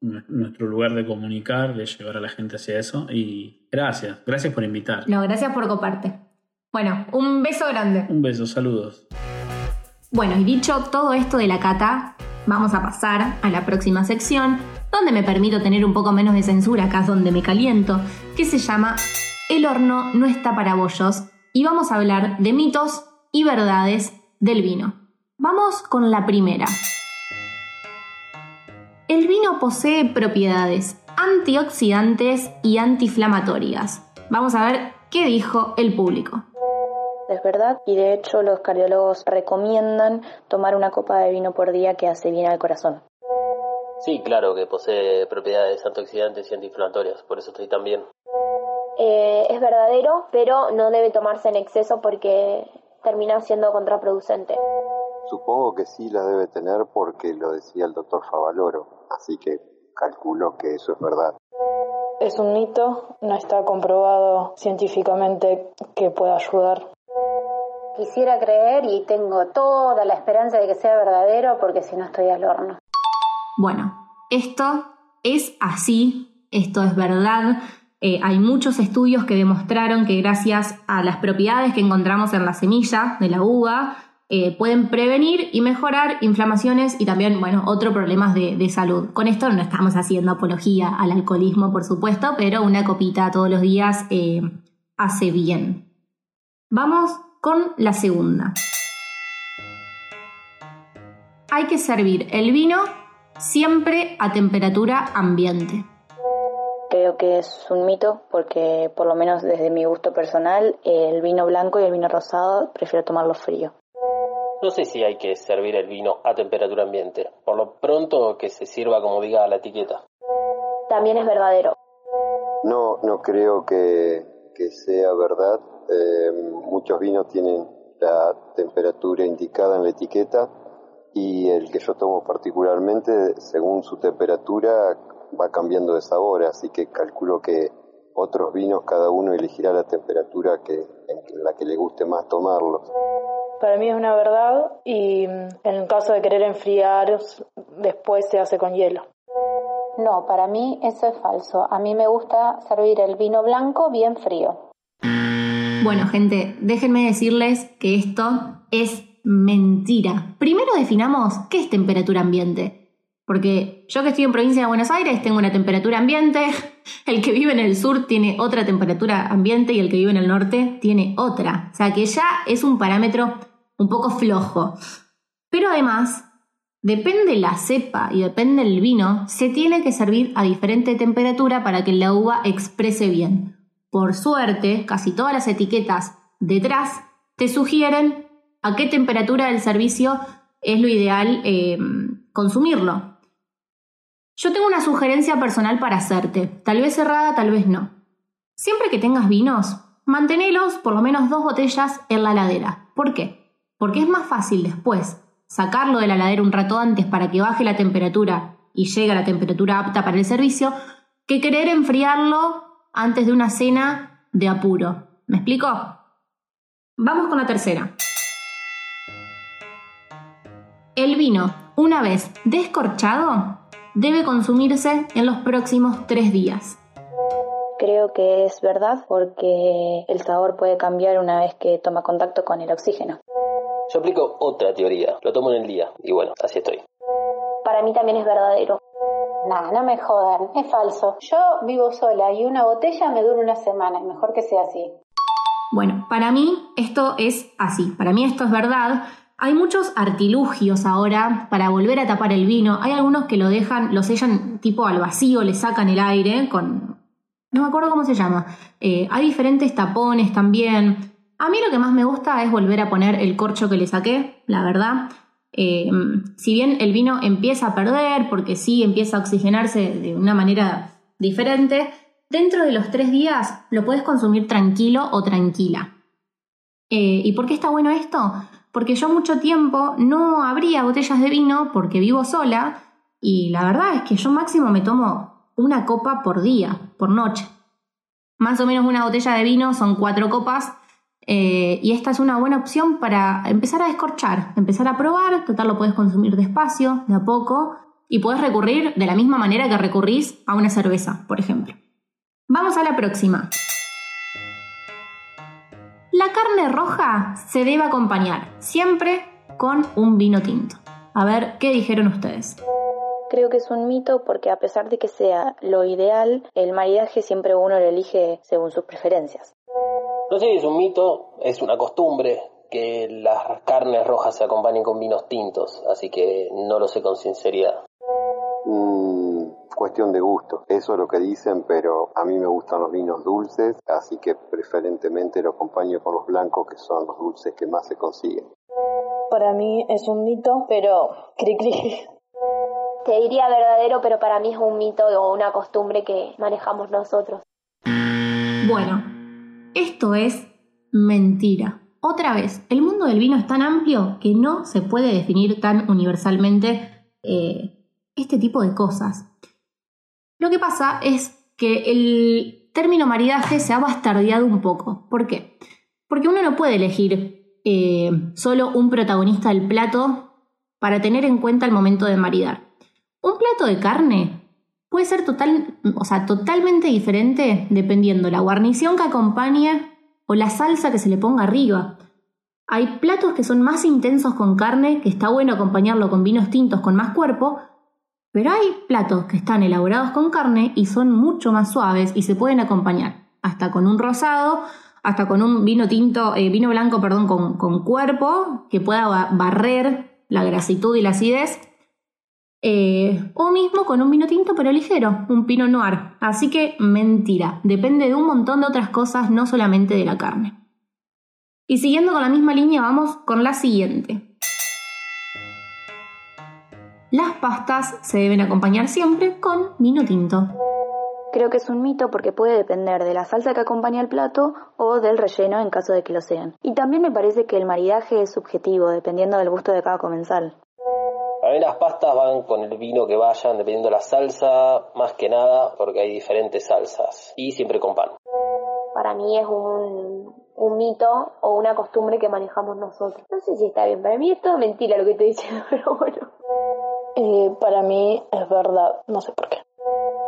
nu- nuestro lugar de comunicar, de llevar a la gente hacia eso. Y gracias, gracias por invitar. No, gracias por coparte. Bueno, un beso grande. Un beso, saludos. Bueno, y dicho todo esto de la cata, vamos a pasar a la próxima sección, donde me permito tener un poco menos de censura, acá es donde me caliento, que se llama el horno no está para bollos y vamos a hablar de mitos y verdades del vino. Vamos con la primera. El vino posee propiedades antioxidantes y antiinflamatorias. Vamos a ver qué dijo el público. Es verdad, y de hecho los cardiólogos recomiendan tomar una copa de vino por día que hace bien al corazón. Sí, claro que posee propiedades antioxidantes y antiinflamatorias, por eso estoy tan bien. Eh, es verdadero, pero no debe tomarse en exceso porque termina siendo contraproducente. Supongo que sí la debe tener porque lo decía el doctor Favaloro, así que calculo que eso es verdad. Es un mito, no está comprobado científicamente que pueda ayudar. Quisiera creer y tengo toda la esperanza de que sea verdadero porque si no estoy al horno. Bueno, esto es así, esto es verdad. Eh, hay muchos estudios que demostraron que gracias a las propiedades que encontramos en la semilla de la uva, eh, pueden prevenir y mejorar inflamaciones y también, bueno, otros problemas de, salud. Con esto no estamos haciendo apología al alcoholismo, por supuesto, pero una copita todos los días eh, hace bien. Vamos con la segunda. Hay que servir el vino siempre a temperatura ambiente. Creo que es un mito porque por lo menos desde mi gusto personal el vino blanco y el vino rosado prefiero tomarlo frío. No sé si hay que servir el vino a temperatura ambiente. Por lo pronto que se sirva como diga la etiqueta. También es verdadero. No, no creo que, sea verdad. Eh, muchos vinos tienen la temperatura indicada en la etiqueta y el que yo tomo particularmente, según su temperatura, va cambiando de sabor, así que calculo que otros vinos cada uno elegirá la temperatura que, en la que le guste más tomarlos. Para mí es una verdad y mm, en el caso de querer enfriar, después se hace con hielo. No, para mí eso es falso. A mí me gusta servir el vino blanco bien frío. Bueno, gente, déjenme decirles que esto es mentira. Primero definamos qué es temperatura ambiente. Porque yo que estoy en provincia de Buenos Aires tengo una temperatura ambiente, el que vive en el sur tiene otra temperatura ambiente y el que vive en el norte tiene otra. O sea que ya es un parámetro un poco flojo. Pero además, depende la cepa y depende el vino, se tiene que servir a diferente temperatura para que la uva exprese bien. Por suerte, casi todas las etiquetas detrás te sugieren a qué temperatura del servicio es lo ideal eh, consumirlo. Yo tengo una sugerencia personal para hacerte, tal vez cerrada, tal vez no. Siempre que tengas vinos, mantenelos por lo menos dos botellas en la ladera. ¿Por qué? porque es más fácil después sacarlo de la ladera un rato antes para que baje la temperatura y llegue a la temperatura apta para el servicio, que querer enfriarlo antes de una cena de apuro. ¿Me explico? Vamos con la tercera. El vino, una vez descorchado, debe consumirse en los próximos tres días. Creo que es verdad porque el sabor puede cambiar una vez que toma contacto con el oxígeno. Yo aplico otra teoría, lo tomo en el día y bueno, así estoy. Para mí también es verdadero. Nah, no me jodan, es falso. Yo vivo sola y una botella me dura una semana, mejor que sea así. Bueno, para mí esto es así, para mí esto es verdad. Hay muchos artilugios ahora para volver a tapar el vino. Hay algunos que lo dejan, lo sellan tipo al vacío, le sacan el aire con... No me acuerdo cómo se llama. Eh, hay diferentes tapones también. A mí lo que más me gusta es volver a poner el corcho que le saqué, la verdad. Eh, si bien el vino empieza a perder, porque sí empieza a oxigenarse de una manera diferente, dentro de los tres días lo puedes consumir tranquilo o tranquila. Eh, ¿Y por qué está bueno esto? Porque yo mucho tiempo no abría botellas de vino porque vivo sola y la verdad es que yo máximo me tomo una copa por día, por noche. Más o menos una botella de vino son cuatro copas eh, y esta es una buena opción para empezar a descorchar, empezar a probar, total lo puedes consumir despacio, de a poco, y puedes recurrir de la misma manera que recurrís a una cerveza, por ejemplo. Vamos a la próxima. La carne roja se debe acompañar siempre con un vino tinto. A ver, ¿qué dijeron ustedes? Creo que es un mito porque a pesar de que sea lo ideal, el maridaje siempre uno lo elige según sus preferencias. No sé si es un mito, es una costumbre que las carnes rojas se acompañen con vinos tintos, así que no lo sé con sinceridad. Mm, cuestión de gusto, eso es lo que dicen, pero a mí me gustan los vinos dulces, así que preferentemente lo acompaño con los blancos, que son los dulces que más se consiguen. Para mí es un mito, pero cri cri. Te diría verdadero, pero para mí es un mito o una costumbre que manejamos nosotros. Bueno, esto es mentira. Otra vez, el mundo del vino es tan amplio que no se puede definir tan universalmente eh, este tipo de cosas. Lo que pasa es que el término maridaje se ha bastardeado un poco. ¿Por qué? Porque uno no puede elegir eh, solo un protagonista del plato para tener en cuenta el momento de maridar. Un plato de carne puede ser total, o sea, totalmente diferente dependiendo la guarnición que acompaña o la salsa que se le ponga arriba. Hay platos que son más intensos con carne, que está bueno acompañarlo con vinos tintos con más cuerpo, pero hay platos que están elaborados con carne y son mucho más suaves y se pueden acompañar hasta con un rosado, hasta con un vino tinto, eh, vino blanco, perdón, con, con, cuerpo que pueda barrer la grasitud y la acidez. Eh, o mismo con un vino tinto pero ligero, un pino noir. Así que mentira, depende de un montón de otras cosas, no solamente de la carne. Y siguiendo con la misma línea, vamos con la siguiente. Las pastas se deben acompañar siempre con vino tinto. Creo que es un mito porque puede depender de la salsa que acompaña el plato o del relleno en caso de que lo sean. Y también me parece que el maridaje es subjetivo, dependiendo del gusto de cada comensal. A mí las pastas van con el vino que vayan, dependiendo de la salsa, más que nada, porque hay diferentes salsas. Y siempre con pan. Para mí es un, un mito o una costumbre que manejamos nosotros. No sé si está bien, para mí es todo mentira lo que estoy diciendo, pero bueno. Eh, para mí es verdad, no sé por qué.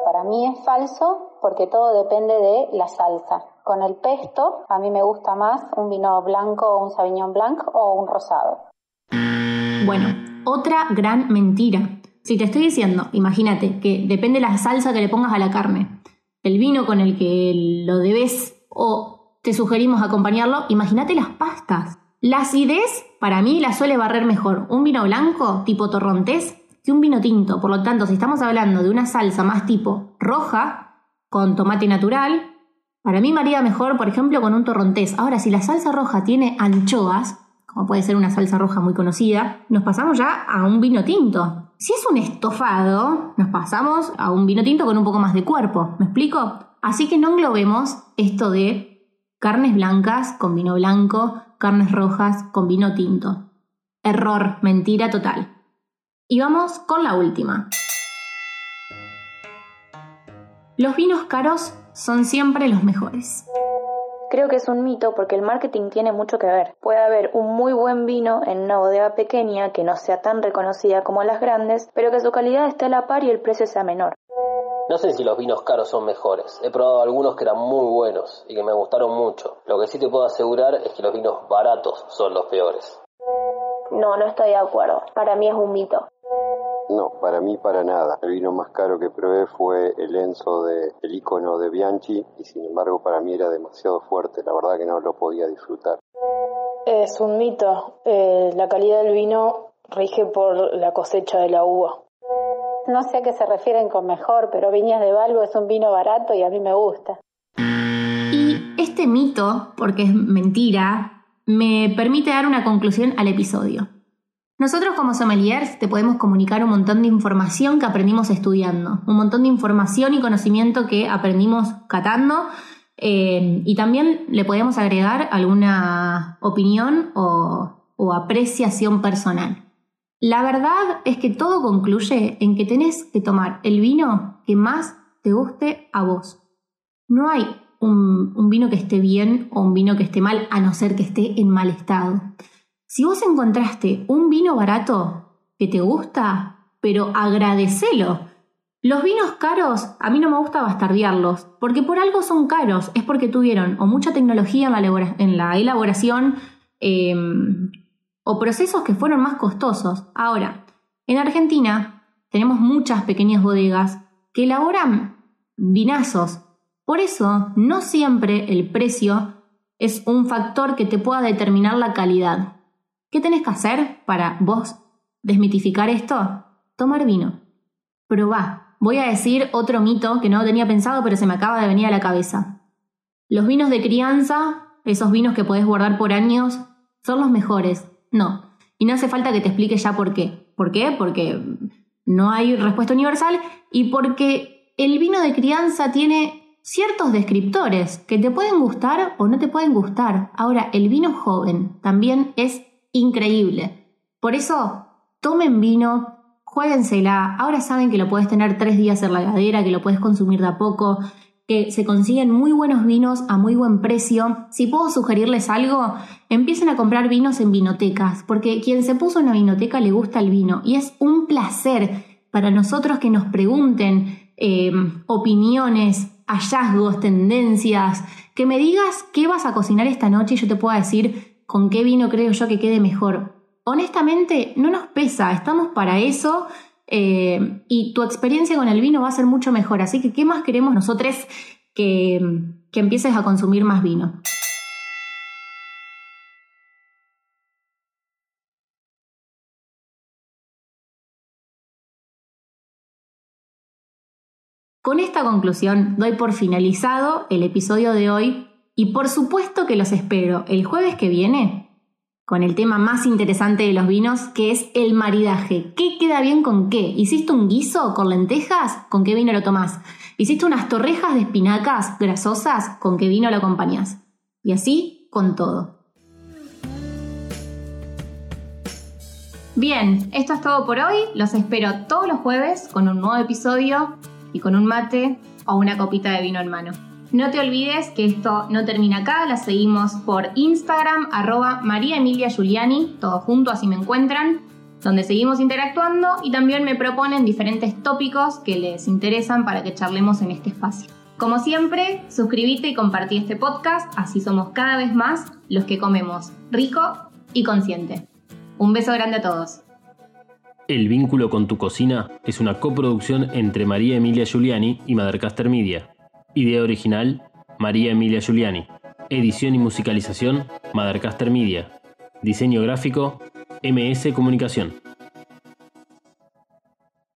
Para mí es falso porque todo depende de la salsa. Con el pesto, a mí me gusta más un vino blanco, un sauvignon blanc o un rosado. Bueno, otra gran mentira. Si te estoy diciendo, imagínate que depende de la salsa que le pongas a la carne, el vino con el que lo debes o te sugerimos acompañarlo, imagínate las pastas. La acidez, para mí, la suele barrer mejor un vino blanco tipo torrontés que un vino tinto. Por lo tanto, si estamos hablando de una salsa más tipo roja, con tomate natural, para mí maría mejor, por ejemplo, con un torrontés. Ahora, si la salsa roja tiene anchoas, como puede ser una salsa roja muy conocida, nos pasamos ya a un vino tinto. Si es un estofado, nos pasamos a un vino tinto con un poco más de cuerpo. ¿Me explico? Así que no englobemos esto de carnes blancas con vino blanco, carnes rojas con vino tinto. Error, mentira total. Y vamos con la última. Los vinos caros son siempre los mejores. Creo que es un mito porque el marketing tiene mucho que ver. Puede haber un muy buen vino en una bodega pequeña que no sea tan reconocida como las grandes, pero que su calidad esté a la par y el precio sea menor. No sé si los vinos caros son mejores. He probado algunos que eran muy buenos y que me gustaron mucho. Lo que sí te puedo asegurar es que los vinos baratos son los peores. No, no estoy de acuerdo. Para mí es un mito. No, para mí para nada. El vino más caro que probé fue el Enzo de el icono de Bianchi y sin embargo para mí era demasiado fuerte, la verdad que no lo podía disfrutar. Es un mito. Eh, la calidad del vino rige por la cosecha de la uva. No sé a qué se refieren con mejor, pero Viñas de Balbo es un vino barato y a mí me gusta. Y este mito, porque es mentira, me permite dar una conclusión al episodio. Nosotros como sommeliers te podemos comunicar un montón de información que aprendimos estudiando, un montón de información y conocimiento que aprendimos catando eh, y también le podemos agregar alguna opinión o, apreciación personal. La verdad es que todo concluye en que tenés que tomar el vino que más te guste a vos. No hay un vino que esté bien o un vino que esté mal, a no ser que esté en mal estado. Si vos encontraste un vino barato que te gusta, pero agradecelo. Los vinos caros, a mí no me gusta bastardearlos, porque por algo son caros, es porque tuvieron o mucha tecnología en la, elaboración eh, o procesos que fueron más costosos. Ahora, en Argentina tenemos muchas pequeñas bodegas que elaboran vinazos. Por eso, no siempre el precio es un factor que te pueda determinar la calidad. ¿Qué tenés que hacer para vos desmitificar esto? Tomar vino. Probá. Voy a decir otro mito que no tenía pensado, pero se me acaba de venir a la cabeza. Los vinos de crianza, esos vinos que podés guardar por años, son los mejores. No. Y no hace falta que te explique ya por qué. ¿Por qué? Porque no hay respuesta universal y porque el vino de crianza tiene ciertos descriptores que te pueden gustar o no te pueden gustar. Ahora, el vino joven también es increíble. Por eso, tomen vino, juéguensela. Ahora saben que lo puedes tener tres días en la heladera, que lo puedes consumir de a poco, que se consiguen muy buenos vinos a muy buen precio. Si puedo sugerirles algo, empiecen a comprar vinos en vinotecas, porque quien se puso en una vinoteca le gusta el vino y es un placer para nosotros que nos pregunten eh, opiniones, hallazgos, tendencias, que me digas qué vas a cocinar esta noche y yo te pueda decir con qué vino creo yo que quede mejor. Honestamente, no nos pesa, estamos para eso eh, y tu experiencia con el vino va a ser mucho mejor. Así que, ¿qué más queremos nosotros que, que empieces a consumir más vino? Con esta conclusión doy por finalizado el episodio de hoy y por supuesto que los espero el jueves que viene con el tema más interesante de los vinos, que es el maridaje. ¿Qué queda bien con qué? ¿Hiciste un guiso con lentejas? ¿Con qué vino lo tomás? ¿Hiciste unas torrejas de espinacas grasosas? ¿Con qué vino lo acompañás? Y así con todo. Bien, esto es todo por hoy. Los espero todos los jueves con un nuevo episodio y con un mate o una copita de vino en mano. No te olvides que esto no termina acá, la seguimos por Instagram, arroba María Emilia Giuliani, todo junto, así me encuentran, donde seguimos interactuando y también me proponen diferentes tópicos que les interesan para que charlemos en este espacio. Como siempre, suscríbete y compartí este podcast, así somos cada vez más los que comemos rico y consciente. Un beso grande a todos. El vínculo con tu cocina es una coproducción entre María Emilia Giuliani y Madercaster Media. Idea original, María Emilia Giuliani. Edición y musicalización, Madercaster Media. Diseño gráfico, MS Comunicación.